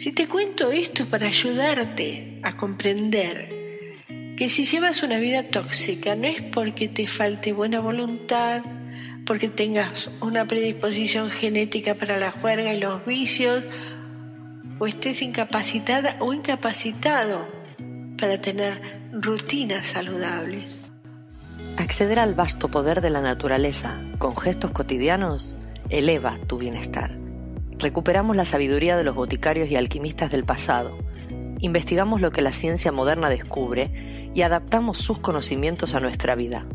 Si te cuento esto para ayudarte a comprender que si llevas una vida tóxica no es porque te falte buena voluntad, porque tengas una predisposición genética para la juerga y los vicios, o estés incapacitada o incapacitado para tener rutinas saludables. Acceder al vasto poder de la naturaleza con gestos cotidianos eleva tu bienestar. Recuperamos la sabiduría de los boticarios y alquimistas del pasado, investigamos lo que la ciencia moderna descubre y adaptamos sus conocimientos a nuestra vida.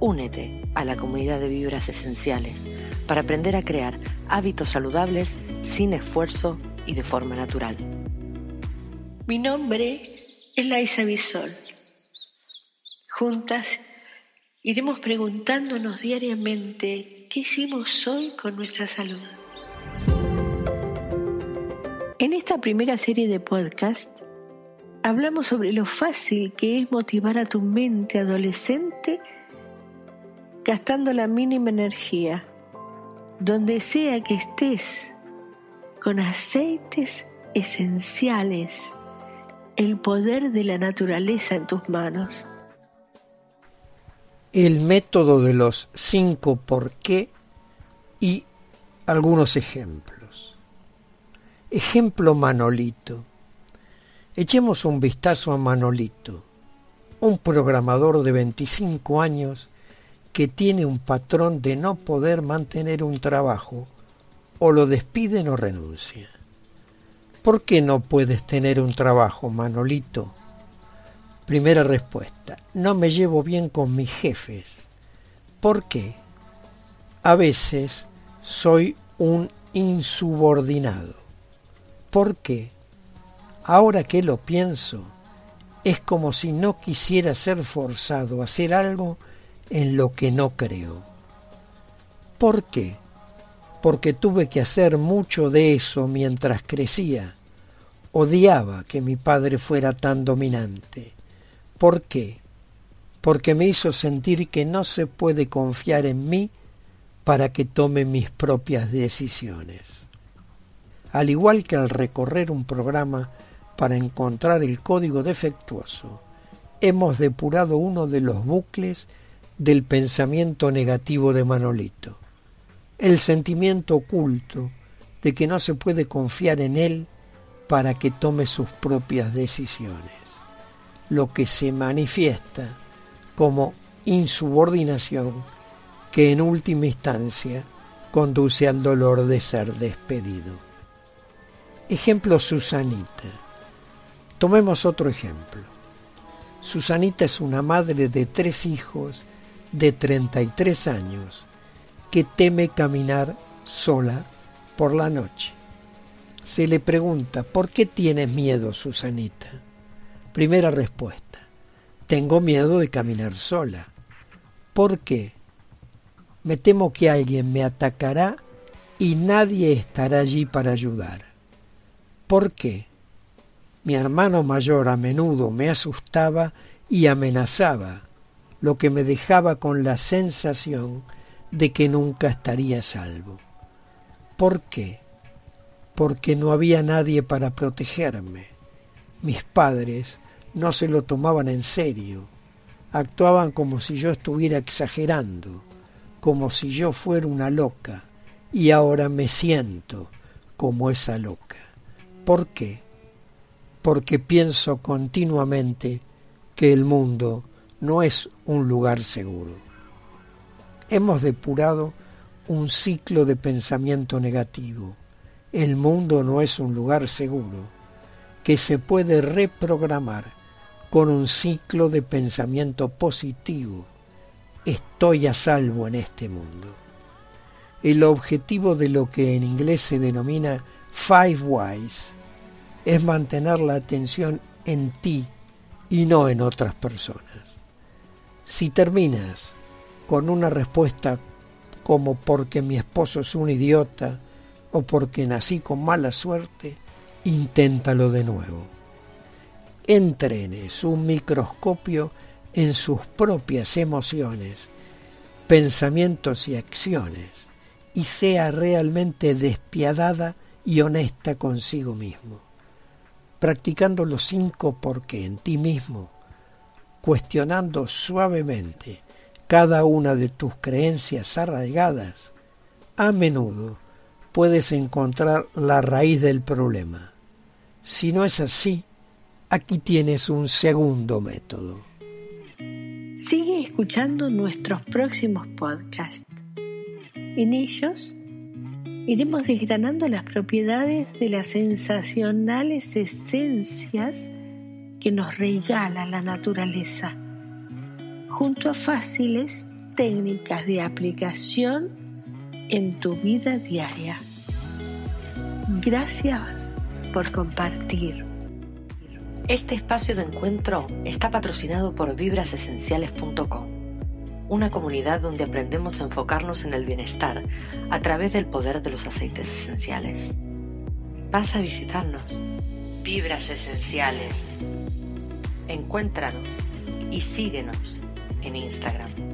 Únete a la comunidad de vibras esenciales para aprender a crear hábitos saludables sin esfuerzo y de forma natural. Mi nombre es Laisa Bisol. Juntas iremos preguntándonos diariamente qué hicimos hoy con nuestra salud. En esta primera serie de podcast hablamos sobre lo fácil que es motivar a tu mente adolescente gastando la mínima energía, donde sea que estés con aceites esenciales, el poder de la naturaleza en tus manos. El método de los cinco por qué y algunos ejemplos. Ejemplo Manolito. Echemos un vistazo a Manolito, un programador de 25 años que tiene un patrón de no poder mantener un trabajo o lo despiden o renuncia. ¿Por qué no puedes tener un trabajo, Manolito? Primera respuesta, no me llevo bien con mis jefes. ¿Por qué? A veces soy un insubordinado. ¿Por qué? Ahora que lo pienso, es como si no quisiera ser forzado a hacer algo en lo que no creo. ¿Por qué? porque tuve que hacer mucho de eso mientras crecía. Odiaba que mi padre fuera tan dominante. ¿Por qué? Porque me hizo sentir que no se puede confiar en mí para que tome mis propias decisiones. Al igual que al recorrer un programa para encontrar el código defectuoso, hemos depurado uno de los bucles del pensamiento negativo de Manolito el sentimiento oculto de que no se puede confiar en él para que tome sus propias decisiones, lo que se manifiesta como insubordinación que en última instancia conduce al dolor de ser despedido. Ejemplo Susanita. Tomemos otro ejemplo. Susanita es una madre de tres hijos de 33 años que teme caminar sola por la noche. Se le pregunta, ¿por qué tienes miedo, Susanita? Primera respuesta, tengo miedo de caminar sola. ¿Por qué? Me temo que alguien me atacará y nadie estará allí para ayudar. ¿Por qué? Mi hermano mayor a menudo me asustaba y amenazaba, lo que me dejaba con la sensación de que nunca estaría salvo. ¿Por qué? Porque no había nadie para protegerme. Mis padres no se lo tomaban en serio. Actuaban como si yo estuviera exagerando, como si yo fuera una loca, y ahora me siento como esa loca. ¿Por qué? Porque pienso continuamente que el mundo no es un lugar seguro hemos depurado un ciclo de pensamiento negativo. El mundo no es un lugar seguro, que se puede reprogramar con un ciclo de pensamiento positivo. Estoy a salvo en este mundo. El objetivo de lo que en inglés se denomina Five Whys es mantener la atención en ti y no en otras personas. Si terminas con una respuesta como porque mi esposo es un idiota o porque nací con mala suerte, inténtalo de nuevo. Entrene su microscopio en sus propias emociones, pensamientos y acciones y sea realmente despiadada y honesta consigo mismo. Practicando los cinco por qué en ti mismo, cuestionando suavemente cada una de tus creencias arraigadas, a menudo puedes encontrar la raíz del problema. Si no es así, aquí tienes un segundo método. Sigue escuchando nuestros próximos podcasts. En ellos iremos desgranando las propiedades de las sensacionales esencias que nos regala la naturaleza, junto a fáciles técnicas de aplicación en tu vida diaria. Gracias por compartir. Este espacio de encuentro está patrocinado por vibrasesenciales.com una comunidad donde aprendemos a enfocarnos en el bienestar a través del poder de los aceites esenciales. Vas a visitarnos. Vibras Esenciales. Encuéntranos y síguenos en Instagram.